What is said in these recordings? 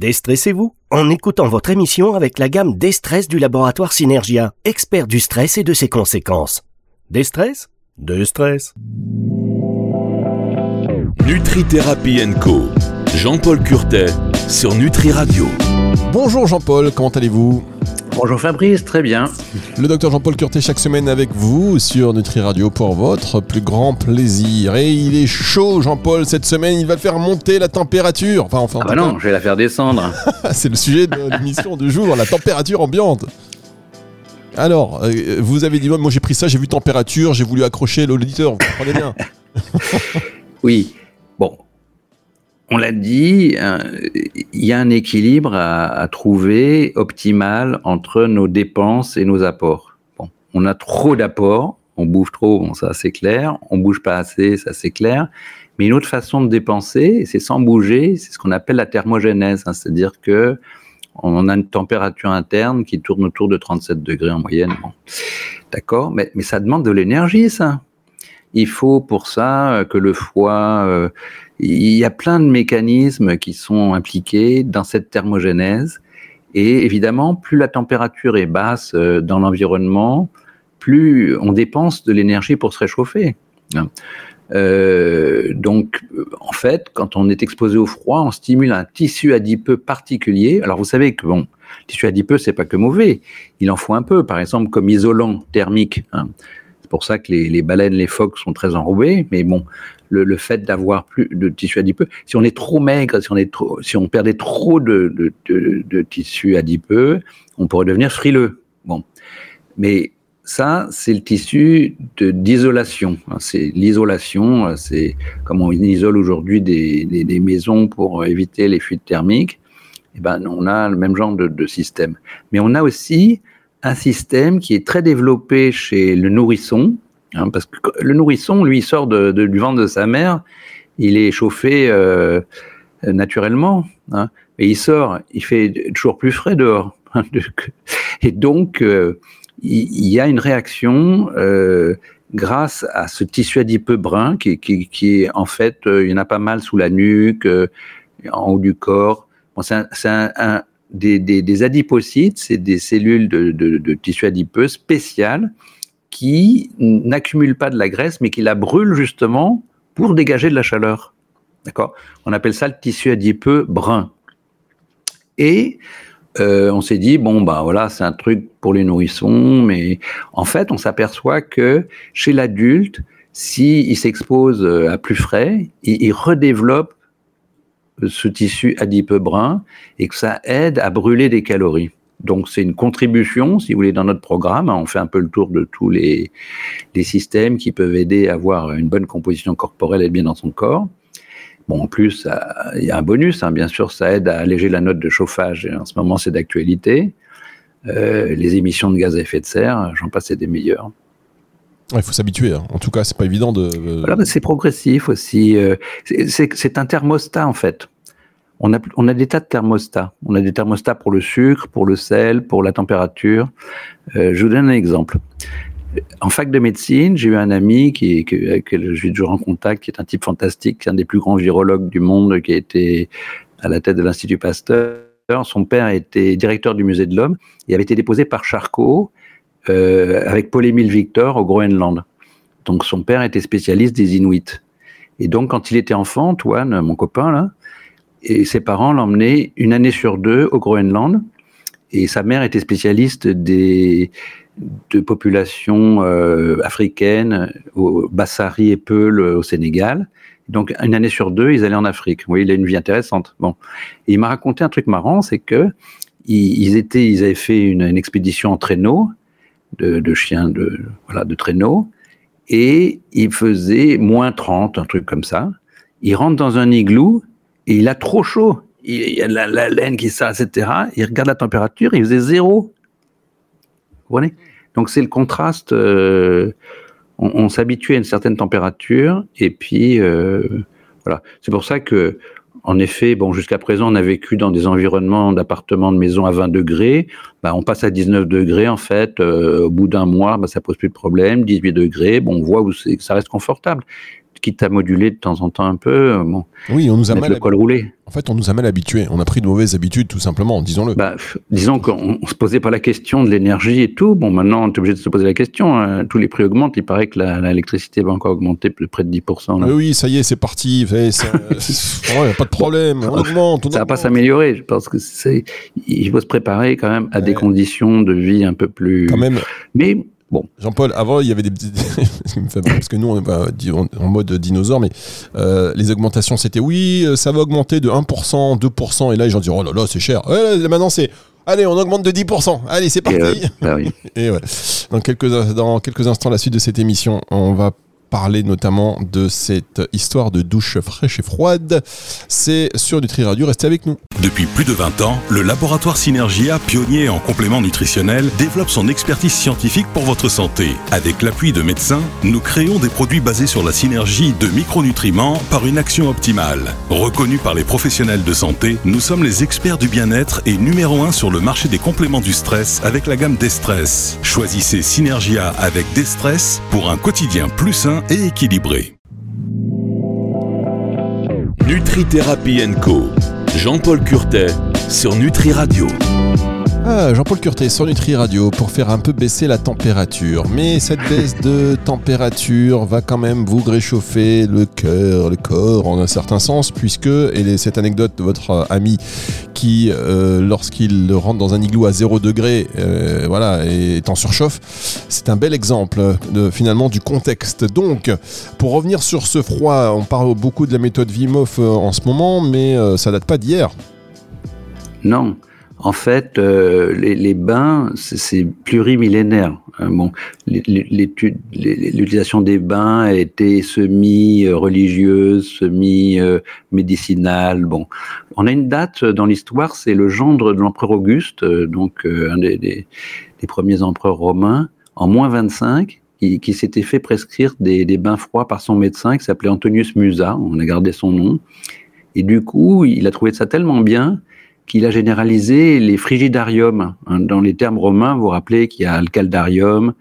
Déstressez-vous en écoutant votre émission avec la gamme Destress du laboratoire Synergia, expert du stress et de ses conséquences. Destress Destress. Nutri-Thérapie Co. Jean-Paul Curtet sur Nutri Radio. Bonjour Jean-Paul, comment allez-vous? Bonjour Fabrice, très bien. Le docteur Jean-Paul Curtet chaque semaine avec vous sur Nutri Radio pour votre plus grand plaisir. Et il est chaud Jean-Paul cette semaine, il va faire monter la température. Enfin, enfin. Ah bah non, je vais la faire descendre. C'est le sujet de l'émission du jour, la température ambiante. Alors, euh, vous avez dit, moi j'ai pris ça, j'ai vu température, j'ai voulu accrocher l'auditeur, vous comprenez bien. oui, on l'a dit, euh, il y a un équilibre à, trouver optimal entre nos dépenses et nos apports. Bon, on a trop d'apports, on bouge trop, ça c'est clair, on bouge pas assez, ça c'est clair. Mais une autre façon de dépenser, c'est sans bouger, c'est ce qu'on appelle la thermogénèse, hein. c'est-à-dire que on a une température interne qui tourne autour de 37 degrés en moyenne. D'accord, mais, mais ça demande de l'énergie, ça. Il faut pour ça que le foie euh, il y a plein de mécanismes qui sont impliqués dans cette thermogénèse. Et évidemment, plus la température est basse euh, dans l'environnement, plus on dépense de l'énergie pour se réchauffer. Euh, donc, en fait, quand on est exposé au froid, on stimule un tissu adipeux particulier. Alors, vous savez que bon, tissu adipeux, c'est pas que mauvais. Il en faut un peu, par exemple, comme isolant thermique. Hein. C'est pour ça que les, les, baleines, les phoques sont très enrobés. Mais bon, le, fait d'avoir plus de tissu adipeux. Si on est trop maigre, si on, est trop, si on perdait trop de, de, tissu adipeux, on pourrait devenir frileux. Bon. Mais ça, c'est le tissu d'isolation. C'est l'isolation, c'est comme on isole aujourd'hui des, maisons pour éviter les fuites thermiques. Eh ben, on a le même genre de, système. Mais on a aussi un système qui est très développé chez le nourrisson, Hein, parce que le nourrisson, lui, sort du ventre de sa mère, il est chauffé euh, naturellement, hein, et il sort, il fait toujours plus frais dehors. Et donc, euh, il, y a une réaction euh, grâce à ce tissu adipeux brun qui, qui, qui est en fait, il y en a pas mal sous la nuque, en haut du corps. Bon, c'est un, un, des, des, adipocytes, c'est des cellules de, de tissu adipeux spéciales qui n'accumule pas de la graisse, mais qui la brûle justement pour dégager de la chaleur. D'accord? On appelle ça le tissu adipeux brun. Et euh, on s'est dit, bon, bah voilà, c'est un truc pour les nourrissons, mais en fait, on s'aperçoit que chez l'adulte, s'il s'expose euh, à plus frais, il redéveloppe ce tissu adipeux brun et que ça aide à brûler des calories. Donc c'est une contribution, si vous voulez, dans notre programme. On fait un peu le tour de tous les, systèmes qui peuvent aider à avoir une bonne composition corporelle et bien dans son corps. Bon, en plus, il y a un bonus, hein. bien sûr, ça aide à alléger la note de chauffage. Et en ce moment, c'est d'actualité. Euh, les émissions de gaz à effet de serre, j'en passe, des meilleurs. Il faut s'habituer. Hein. En tout cas, c'est pas évident de. Voilà, c'est progressif aussi. Euh, c'est un thermostat en fait on a, des tas de thermostats. On a des thermostats pour le sucre, pour le sel, pour la température. Euh, je vous donne un exemple. En fac de médecine, j'ai eu un ami qui, qui, avec lequel je suis toujours en contact, qui est un type fantastique, qui est un des plus grands virologues du monde, qui a été à la tête de l'Institut Pasteur. Son père était directeur du musée de l'homme et avait été déposé par Charcot euh, avec Paul-Émile Victor au Groenland. Donc son père était spécialiste des Inuits. Et donc quand il était enfant, Antoine, mon copain là, et ses parents l'emmenaient une année sur deux au Groenland. Et sa mère était spécialiste des, de populations euh, africaines, au Bassari et Peul au Sénégal. Donc, une année sur deux, ils allaient en Afrique. Oui, il a une vie intéressante. Bon. Et il m'a raconté un truc marrant, c'est que ils, étaient, ils avaient fait une, une expédition en traîneau, de, de chiens de, voilà, de traîneau, et il faisait moins 30, un truc comme ça. Ils rentrent dans un igloo il a trop chaud. Il y a la, laine qui sort, etc. Il regarde la température, il faisait zéro. Vous voyez? Donc c'est le contraste. Euh, on, s'habitue à une certaine température et puis euh, voilà. C'est pour ça que, en effet, bon, jusqu'à présent, on a vécu dans des environnements d'appartements, de maisons à 20 degrés. Bah, on passe à 19 degrés en fait. Euh, au bout d'un mois, bah, ça pose plus de problème. 18 degrés, bon, on voit où ça reste confortable. Quitte à moduler de temps en temps un peu. Bon, Oui, on nous a mal. le col roulé. En fait, on nous a mal habitués. On a pris de mauvaises habitudes, tout simplement, disons-le. Bah, disons qu'on on se posait pas la question de l'énergie et tout. Bon, maintenant, on est obligé de se poser la question. hein. Tous les prix augmentent. Il paraît que l'électricité va encore augmenter de près de 10%. là. Oui, oui, ça y est, c'est parti. fait, ça- ouais, pas de problème. On augmente. on Ça va pas s'améliorer. Je pense que c'est, il faut se préparer quand même à des conditions de vie un peu plus. Quand même, Mais bon, Jean-Paul, avant, il y avait des marrer, parce que nous, on est pas en mode dinosaure, mais euh, les augmentations, c'était oui, euh, ça va augmenter de 1%, 2%, et là, les gens disent oh là là, c'est cher. Ouais, là, maintenant, c'est allez, on augmente de 10%. Allez, c'est et, parti. euh, bah oui. Et ouais. Dans quelques, dans quelques instants, la suite de cette émission, on va parler notamment de cette histoire de douche fraîche et froide. C'est sur Nutri Radio, restez avec nous. Depuis plus de 20 ans, le laboratoire Synergia, pionnier en compléments nutritionnels, développe son expertise scientifique pour votre santé. Avec l'appui de médecins, nous créons des produits basés sur la synergie de micronutriments par une action optimale. Reconnus par les professionnels de santé, nous sommes les experts du bien-être et numéro 1 sur le marché des compléments du stress avec la gamme Destress. Choisissez Synergia avec Destress pour un quotidien plus sain et équilibré. Nutri-Thérapie Co. Jean-Paul Curtet sur Nutri Radio. Ah, Jean-Paul Curtet sur Nutri Radio pour faire un peu baisser la température. Mais cette baisse de température va quand même vous réchauffer le cœur, le corps en un certain sens, puisque, et cette anecdote de votre ami qui, euh, lorsqu'il rentre dans un igloo à 0 degré, euh, voilà, est en surchauffe, c'est un bel exemple de, finalement du contexte. Donc, pour revenir sur ce froid, on parle beaucoup de la méthode Wim Hof euh, en ce moment, mais ça date pas d'hier. Non. En fait, euh, les, les bains, c'est- plurimillénaire. hein. bon, l'utilisation des bains a été semi-religieuse, semi-médicinale. Bon, on a une date dans l'histoire, c'est le gendre de l'empereur Auguste, euh, donc euh, un des, des- des premiers empereurs romains, en moins 25, qui, qui s'était fait prescrire des, des bains froids par son médecin, qui s'appelait Antonius Musa. On a gardé son nom. Et du coup, il a trouvé ça tellement bien qu'il a généralisé les frigidariums. hein. Dans les termes romains, vous vous rappelez qu'il y a le caldarium.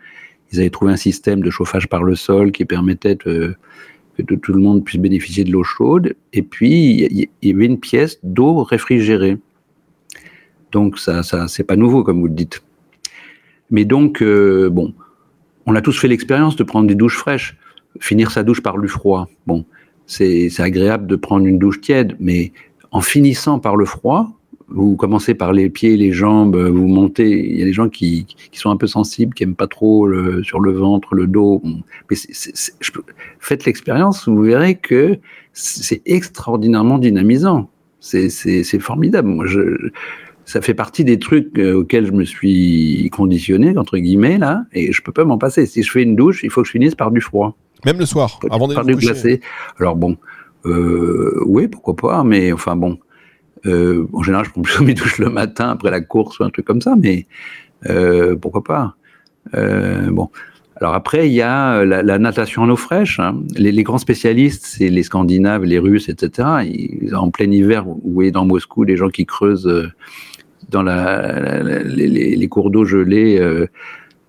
Ils avaient trouvé un système de chauffage par le sol qui permettait que tout le monde puisse bénéficier de l'eau chaude. Et puis, il y- avait une pièce d'eau réfrigérée. Donc, ça, ça c'est pas nouveau, comme vous le dites. Mais donc, euh, bon, on a tous fait l'expérience de prendre des douches fraîches. Finir sa douche par le froid. Bon, c'est agréable de prendre une douche tiède, mais en finissant par le froid, vous commencez par les pieds, les jambes, vous montez. Il y a des gens qui, qui sont un peu sensibles, qui aiment pas trop le, sur le ventre, le dos. Mais je faites l'expérience, vous verrez que c'est extraordinairement dynamisant. C'est formidable. Moi, je, ça fait partie des trucs euh, auxquels je me suis conditionné, entre guillemets, là, et je peux pas m'en passer. Si je fais une douche, il faut que je finisse par du froid. Même le soir, avant d'aller par du glacé. Alors bon, euh, oui, pourquoi pas, mais enfin bon, euh, en général, je prends plutôt mes douches le matin après la course ou un truc comme ça, mais euh, pourquoi pas. Euh, bon. Alors après, il y a la, la natation en eau fraîche. hein. Les, les grands spécialistes, c'est les Scandinaves, les Russes, etc. Ils- en plein hiver, vous voyez dans Moscou des gens qui creusent dans la, la- la- les, les- les cours d'eau gelés euh,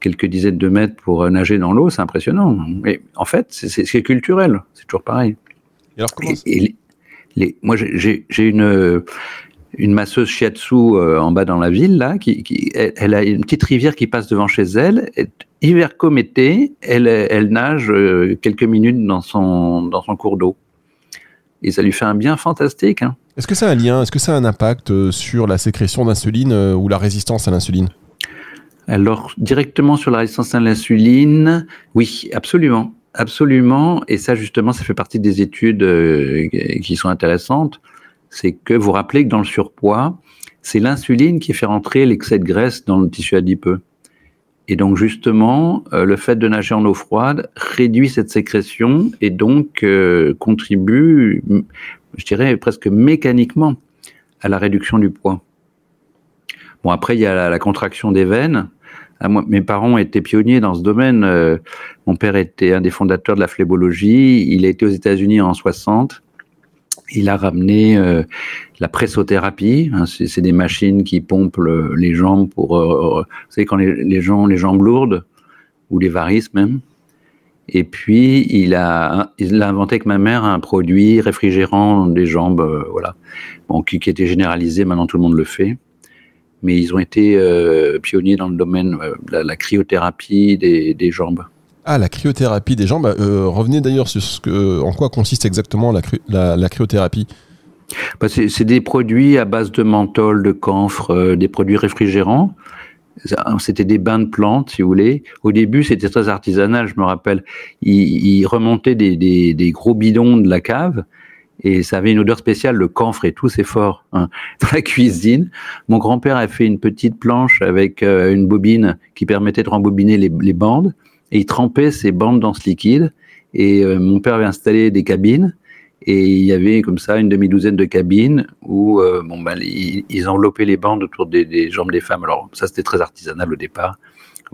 quelques dizaines de mètres pour nager dans l'eau. C'est impressionnant. Mais en fait, c'est- culturel. C'est toujours pareil. Et alors, comment Et, et les, moi, j'ai- une, une masseuse shiatsu euh, en bas dans la ville, là, qui, qui- elle, elle a une petite rivière qui passe devant chez elle. Et hiver comme été, elle, elle nage euh, quelques minutes dans son, dans son cours d'eau. Et ça lui fait un bien fantastique. hein. Est-ce que ça a un lien Est-ce que ça a un impact euh, sur la sécrétion d'insuline euh, ou la résistance à l'insuline? Alors, directement sur la résistance à l'insuline, oui, absolument. Absolument. Et ça, justement, ça fait partie des études euh, qui sont intéressantes. C'est que vous rappelez que dans le surpoids, c'est l'insuline qui fait rentrer l'excès de graisse dans le tissu adipeux. Et donc, justement, euh, le fait de nager en eau froide réduit cette sécrétion et donc euh, contribue, je dirais, presque mécaniquement à la réduction du poids. Bon, après, il y a la contraction des veines. Ah, mes parents étaient pionniers dans ce domaine. Euh, mon père était un des fondateurs de la phlébologie. Il a été aux États-Unis en 60. Il a ramené euh, la pressothérapie. Hein, c'est des machines qui pompent le- les jambes pour, euh, vous savez, quand les, les gens ont les jambes lourdes ou les varices même. Et puis, il a, inventé avec ma mère un produit réfrigérant des jambes, voilà, qui, était généralisé, maintenant tout le monde le fait. Mais ils ont été euh, pionniers dans le domaine euh, de la, la, cryothérapie des, des, jambes. Ah, la cryothérapie des jambes. Euh, revenez d'ailleurs sur ce que, en quoi consiste exactement la, la, la cryothérapie. Bah c'est des produits à base de menthol, de camphre, des produits réfrigérants c'était des bains de plantes, si vous voulez. Au début, c'était très artisanal, je me rappelle. Ils, remontaient des, des, des, gros bidons de la cave et ça avait une odeur spéciale, le camphre et tout, c'est fort. Hein. Dans la cuisine, mon grand-père a fait une petite planche avec euh, une bobine qui permettait de rembobiner les, les, bandes et il trempait ces bandes dans ce liquide. Et euh, mon père avait installé des cabines et il y avait comme ça une demi-douzaine de cabines où euh, bon, ben, ils, enveloppaient les bandes autour des, des, jambes des femmes. Alors ça, c'était très artisanal au départ.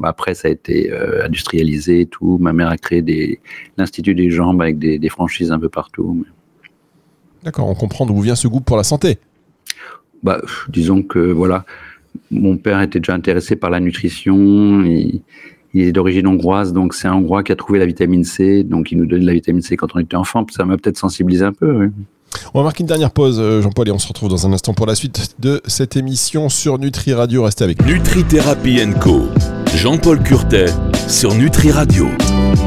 Après, ça a été euh, industrialisé et tout. Ma mère a créé l'Institut des jambes avec des, des, franchises un peu partout. D'accord, on comprend d'où vient ce goût pour la santé. Bah, disons que voilà, mon père était déjà intéressé par la nutrition. Il, il est d'origine hongroise, donc c'est un Hongrois qui a trouvé la vitamine C, donc il nous donnait de la vitamine C quand on était enfant. Ça m'a peut-être sensibilisé un peu. Oui. On va marquer une dernière pause, euh, Jean-Paul, et on se retrouve dans un instant pour la suite de cette émission sur Nutri Radio. Restez avec nous. Nutri Thérapie Co. Jean-Paul Curtet sur Nutri Radio.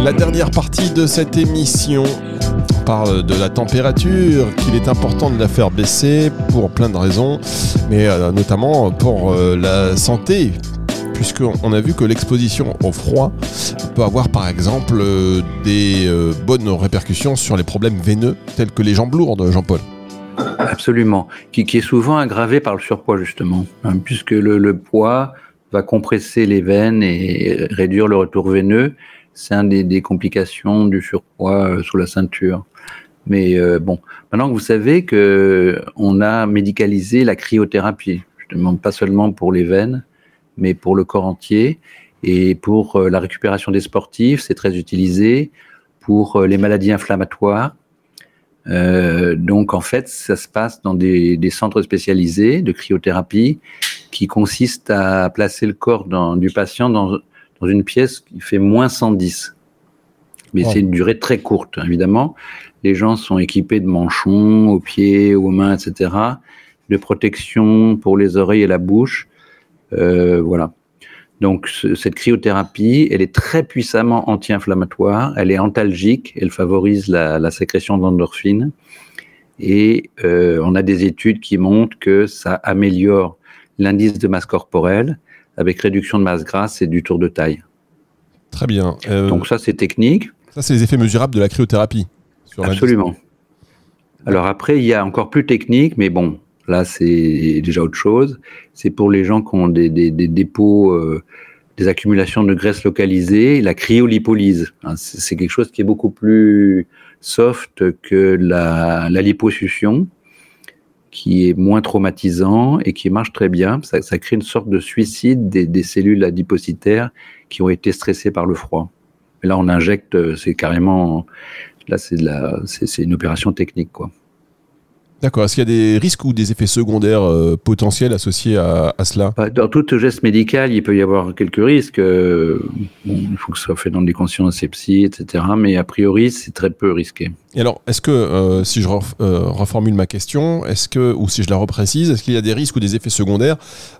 La dernière partie de cette émission on parle de la température, qu'il est important de la faire baisser pour plein de raisons, mais euh, notamment pour euh, la santé, puisqu'on a vu que l'exposition au froid peut avoir par exemple euh, des bonnes répercussions sur les problèmes veineux tels que les jambes lourdes, Jean-Paul. Absolument, qui, qui, est souvent aggravé par le surpoids justement, hein, puisque le, le, poids va compresser les veines et réduire le retour veineux. C'est un des, des, complications du surpoids euh, sous la ceinture. Mais euh, bon, maintenant que vous savez que on a médicalisé la cryothérapie, justement pas seulement pour les veines, mais pour le corps entier. Et pour euh, la récupération des sportifs, c'est très utilisé. Pour euh, les maladies inflammatoires, euh, donc en fait, ça se passe dans des, des, centres spécialisés de cryothérapie qui consistent à placer le corps dans, du patient dans, dans, une pièce qui fait moins 110. Mais c'est une durée très courte, évidemment. Les gens sont équipés de manchons aux pieds, aux mains, etc., de protection pour les oreilles et la bouche. Euh, voilà. Donc ce, cette cryothérapie, elle est très puissamment anti-inflammatoire, elle est antalgique, elle favorise la, la sécrétion d'endorphines et euh, on a des études qui montrent que ça améliore l'indice de masse corporelle avec réduction de masse grasse et du tour de taille. Très bien. Euh, Donc ça c'est technique. Ça c'est les effets mesurables de la cryothérapie. Absolument. Alors après il y a encore plus technique, mais bon, Là, c'est déjà autre chose. C'est pour les gens qui ont des, des, des dépôts, euh, des accumulations de graisse localisées, la cryolipolyse. Hein, c'est quelque chose qui est beaucoup plus soft que la, la liposuction, qui est moins traumatisant et qui marche très bien. Ça, crée une sorte de suicide des, cellules adipocytaires qui ont été stressées par le froid. Et là, on injecte, euh, c'est carrément, là, c'est une opération technique, quoi. D'accord. Est-ce qu'il y a des risques ou des effets secondaires euh, potentiels associés à, à, cela? Dans tout geste médical, il peut y avoir quelques risques. Euh, il faut que ce soit fait dans des conditions asepsie, etc. Mais a priori, c'est très peu risqué. Et alors, est-ce que, euh, si je ref, reformule ma question, est-ce que, ou si je la reprécise, est-ce qu'il y a des risques ou des effets secondaires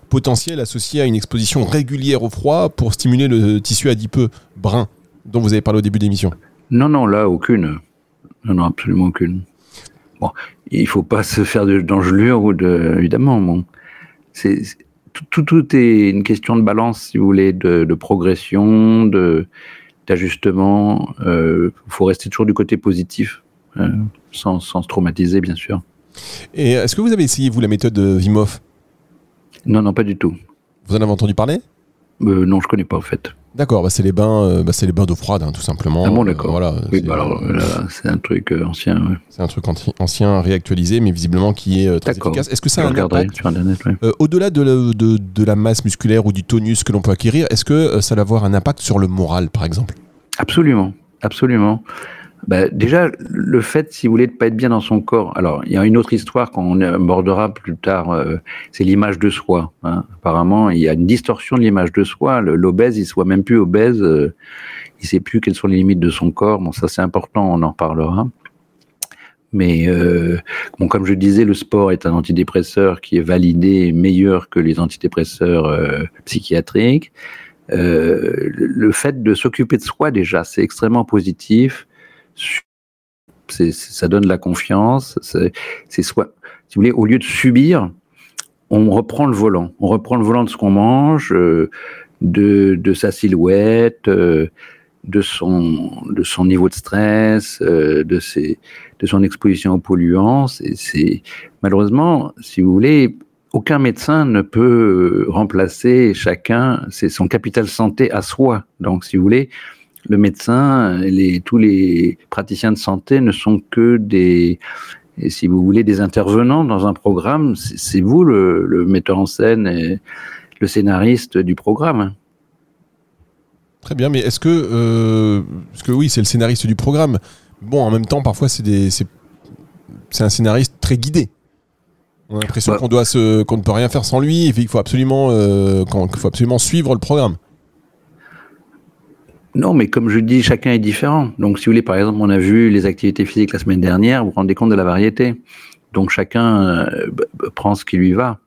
potentiels associés à une exposition régulière au froid pour stimuler le tissu adipeux brun dont vous avez parlé au début de l'émission? Non, non, là, aucune. Non, non, absolument aucune. Bon, il faut pas se faire d'engelure ou de, évidemment, bon, c'est tout, tout, est une question de balance, si vous voulez, de, de progression, de d'ajustement. Il euh, faut rester toujours du côté positif, euh, sans, sans se traumatiser, bien sûr. Et est-ce que vous avez essayé, vous, la méthode Hof? Non, non, pas du tout. Vous en avez entendu parler? Euh, Non, je connais pas, en fait. D'accord, bah c'est les bains, euh, bah c'est les bains d'eau froide, hein, tout simplement. Ah bon, d'accord. Euh, voilà, oui, bah alors c'est un truc euh, ancien. Ouais. C'est un truc ancien, réactualisé, mais visiblement qui est euh, très efficace. Est-ce que ça a un impact sur Internet ouais. euh, Au-delà de, la, de, de la masse musculaire ou du tonus que l'on peut acquérir, est-ce que ça va avoir un impact sur le moral, par exemple? Absolument, absolument. Bah, déjà, le fait, si vous voulez, de pas être bien dans son corps. Alors, il y a une autre histoire qu'on abordera plus tard. euh, c'est l'image de soi. hein. Apparemment, il y a une distorsion de l'image de soi. L'obèse, il soit même plus obèse. euh, il sait plus quelles sont les limites de son corps. Bon, ça, c'est important. On en reparlera. Mais euh, bon, comme je disais, le sport est un antidépresseur qui est validé meilleur que les antidépresseurs psychiatriques. Le fait de s'occuper de soi déjà, c'est extrêmement positif. Ça donne la confiance. C'est soit, si vous voulez, au lieu de subir, on reprend le volant. On reprend le volant de ce qu'on mange, euh, de, sa silhouette, euh, de son niveau de stress, euh, de son exposition aux polluants. C'est malheureusement, si vous voulez, aucun médecin ne peut remplacer chacun, c'est son capital santé à soi. Donc, si vous voulez, le médecin, les, tous les praticiens de santé ne sont que des, et si vous voulez, des intervenants dans un programme. C'est vous le, le metteur en scène et le scénariste du programme. Très bien, mais est-ce que, euh, parce que oui, c'est le scénariste du programme. Bon, en même temps, parfois, c'est un scénariste très guidé. On a l'impression Ouais. qu'on doit se, qu'on ne peut rien faire sans lui, et qu'il faut absolument, euh, qu'il faut absolument suivre le programme. Non, mais comme je dis, chacun est différent. Donc, si vous voulez, par exemple, on a vu les activités physiques la semaine dernière, vous vous rendez compte de la variété. Donc, chacun euh, prend ce qui lui va.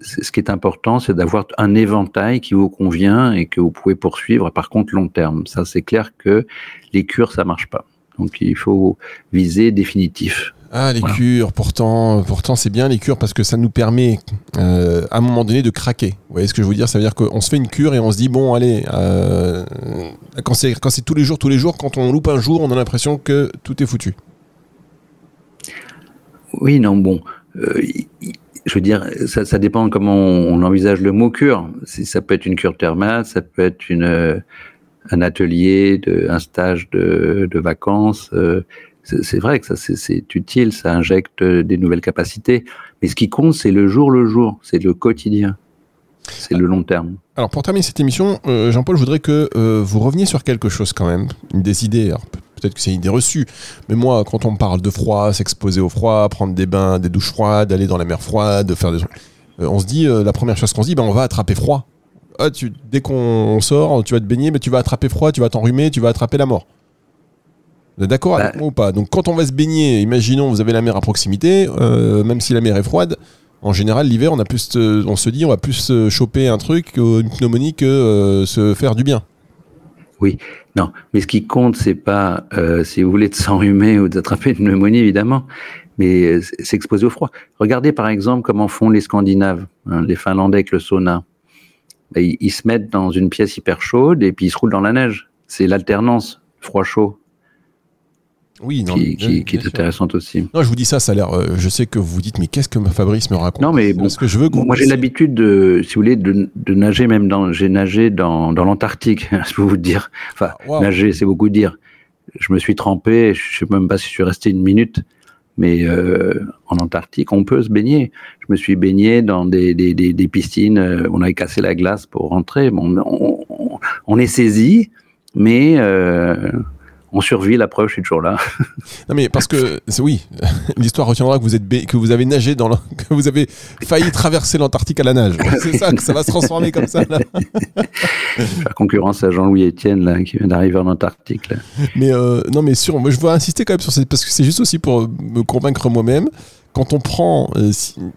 Ce qui est important, c'est d'avoir un éventail qui vous convient et que vous pouvez poursuivre. Par contre, long terme, ça, c'est clair que les cures, ça marche pas. Donc, il faut viser définitif. Ah, les Voilà. cures, pourtant, pourtant c'est bien les cures parce que ça nous permet euh, à un moment donné de craquer. Vous voyez ce que je veux dire? Ça veut dire qu'on se fait une cure et on se dit, bon, allez, euh, quand c'est tous les jours, tous les jours, quand on loupe un jour, on a l'impression que tout est foutu. Oui, non, bon. euh, je veux dire, ça, ça dépend comment on, on envisage le mot cure. Si ça peut être une cure thermale, ça peut être une, un atelier, de, un stage de, de vacances. Euh, c'est vrai que ça c'est- utile, ça injecte des nouvelles capacités. Mais ce qui compte, c'est le jour le jour, c'est le quotidien, c'est le long terme. Alors pour terminer cette émission, euh, Jean-Paul, je voudrais que euh, vous reveniez sur quelque chose quand même, une des idées. Peut-être que c'est une idée reçue, mais moi, quand on parle de froid, s'exposer au froid, prendre des bains, des douches froides, aller dans la mer froide, faire des euh, on se dit, euh, la première chose qu'on se dit, ben, on va attraper froid. Ah, tu, dès qu'on sort, tu vas te baigner, mais tu vas attraper froid, tu vas t'enrhumer, tu vas attraper la mort. Vous êtes d'accord avec Bah. moi ou pas? Donc quand on va se baigner, imaginons vous avez la mer à proximité, euh, même si la mer est froide, en général l'hiver on a plus, on se dit on va plus choper un truc, une pneumonie que euh, se faire du bien. Non, mais ce qui compte, c'est pas, euh, si vous voulez, de s'enrhumer ou d'attraper une pneumonie, évidemment, mais s'exposer au froid. Regardez par exemple comment font les Scandinaves, hein, les Finlandais avec le sauna. Ben, ils, ils se mettent dans une pièce hyper chaude et puis ils se roulent dans la neige. C'est l'alternance, froid-chaud, Oui, non, qui, mais- qui- bien qui est intéressante aussi. Non, je vous dis ça, ça a l'air. euh, je sais que vous vous dites, mais qu'est-ce que Fabrice me raconte? Non, mais bon, Parce que je veux que Moi, j'ai l'habitude de, si vous voulez, de, de nager même dans, j'ai nagé dans, dans l'Antarctique, je peux vous dire. Enfin, Ah, nager, c'est beaucoup dire. Je me suis trempé, je sais même pas si je suis resté une minute, mais euh, en Antarctique, on peut se baigner. Je me suis baigné dans des, des, des, des piscines, euh, on avait cassé la glace pour rentrer. Bon, on, on, on est saisi, mais euh, on survit, la preuve, je suis toujours là. Non, mais parce que oui, l'histoire retiendra que vous êtes que vous avez nagé dans, le- que vous avez failli traverser l'Antarctique à la nage. C'est ça que ça va se transformer comme ça. Là. Faire concurrence à Jean-Louis Etienne, là, qui vient d'arriver en Antarctique. Là. Mais euh, non, mais sûr, moi je veux insister quand même sur cette parce que c'est juste aussi pour me convaincre moi-même. Quand on prend, euh,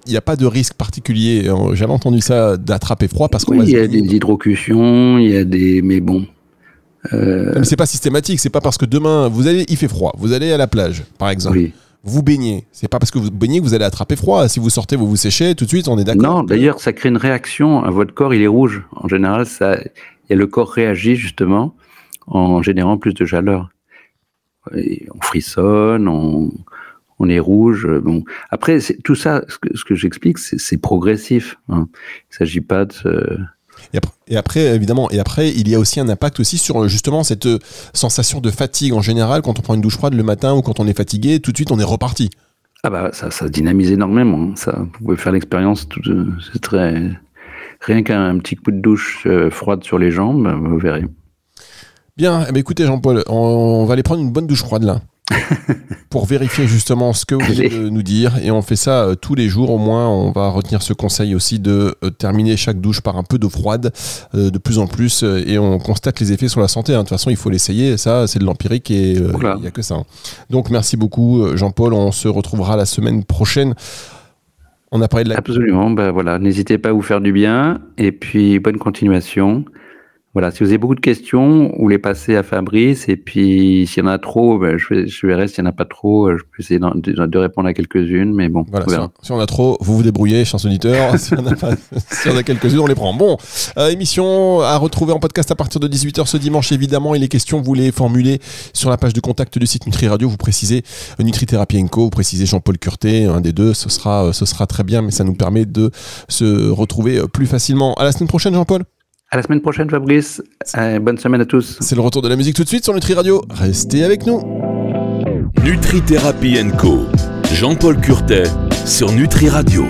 il n'y a pas de risque particulier. euh, J'avais entendu ça d'attraper froid parce qu'on Oui, il y a des hydrocutions, il y a des. Mais bon. Euh, Mais c'est pas systématique. C'est pas parce que demain vous allez, il fait froid, vous allez à la plage, par exemple. oui. Vous baignez. C'est pas parce que vous baignez que vous allez attraper froid. Si vous sortez, vous vous séchez. Tout de suite, on est d'accord. Non, d'ailleurs, ça crée une réaction. Votre corps, il est rouge. En général, ça, et le corps réagit justement en générant plus de chaleur. Et on frissonne, on, on est rouge. Bon. Après, tout ça, ce que, ce que j'explique, c'est c'est progressif. hein. Il ne s'agit pas de. Et après, et après, évidemment, et après, il y a aussi un impact aussi sur euh, justement cette euh, sensation de fatigue en général quand on prend une douche froide le matin ou quand on est fatigué, tout de suite on est reparti. Ah bah ça, ça dynamise énormément. hein. Ça, vous pouvez faire l'expérience. C'est très rien qu'un petit coup de douche euh, froide sur les jambes, vous verrez. Bien, eh ben, écoutez Jean-Paul, on, va aller prendre une bonne douche froide là. pour vérifier justement ce que vous voulez nous dire. Et on fait ça euh, tous les jours au moins. On va retenir ce conseil aussi de euh, terminer chaque douche par un peu d'eau froide euh, de plus en plus. et on constate les effets sur la santé. Hein. De toute façon, il faut l'essayer. Ça, c'est de l'empirique et il n'y a que ça. Hein. Donc merci beaucoup Jean-Paul. On se retrouvera la semaine prochaine. On a parlé de la... Absolument. Ben voilà, n'hésitez pas à vous faire du bien. Et puis bonne continuation. Voilà, si vous avez beaucoup de questions, vous les passez à Fabrice. Et puis, s'il y en a trop, ben, je, je, verrai s'il n'y en a pas trop. Je peux essayer de, de répondre à quelques-unes. Mais bon, voilà, si, on, a trop, vous vous débrouillez, chers auditeurs. si on a, a quelques-unes, on les prend. Bon, euh, émission à retrouver en podcast à partir de 18h ce dimanche, évidemment. Et les questions, vous les formulez sur la page de contact du site Nutri Radio. Vous précisez Nutrithérapie Co. Vous précisez Jean-Paul Curté, un des deux. Ce sera, ce sera très bien, mais ça nous permet de se retrouver plus facilement. À la semaine prochaine, Jean-Paul. À la semaine prochaine, Fabrice. Euh, bonne semaine à tous. C'est le retour de la musique tout de suite sur Nutri Radio. Restez avec nous. Nutri Thérapie Co. Jean-Paul Curtet sur Nutri Radio.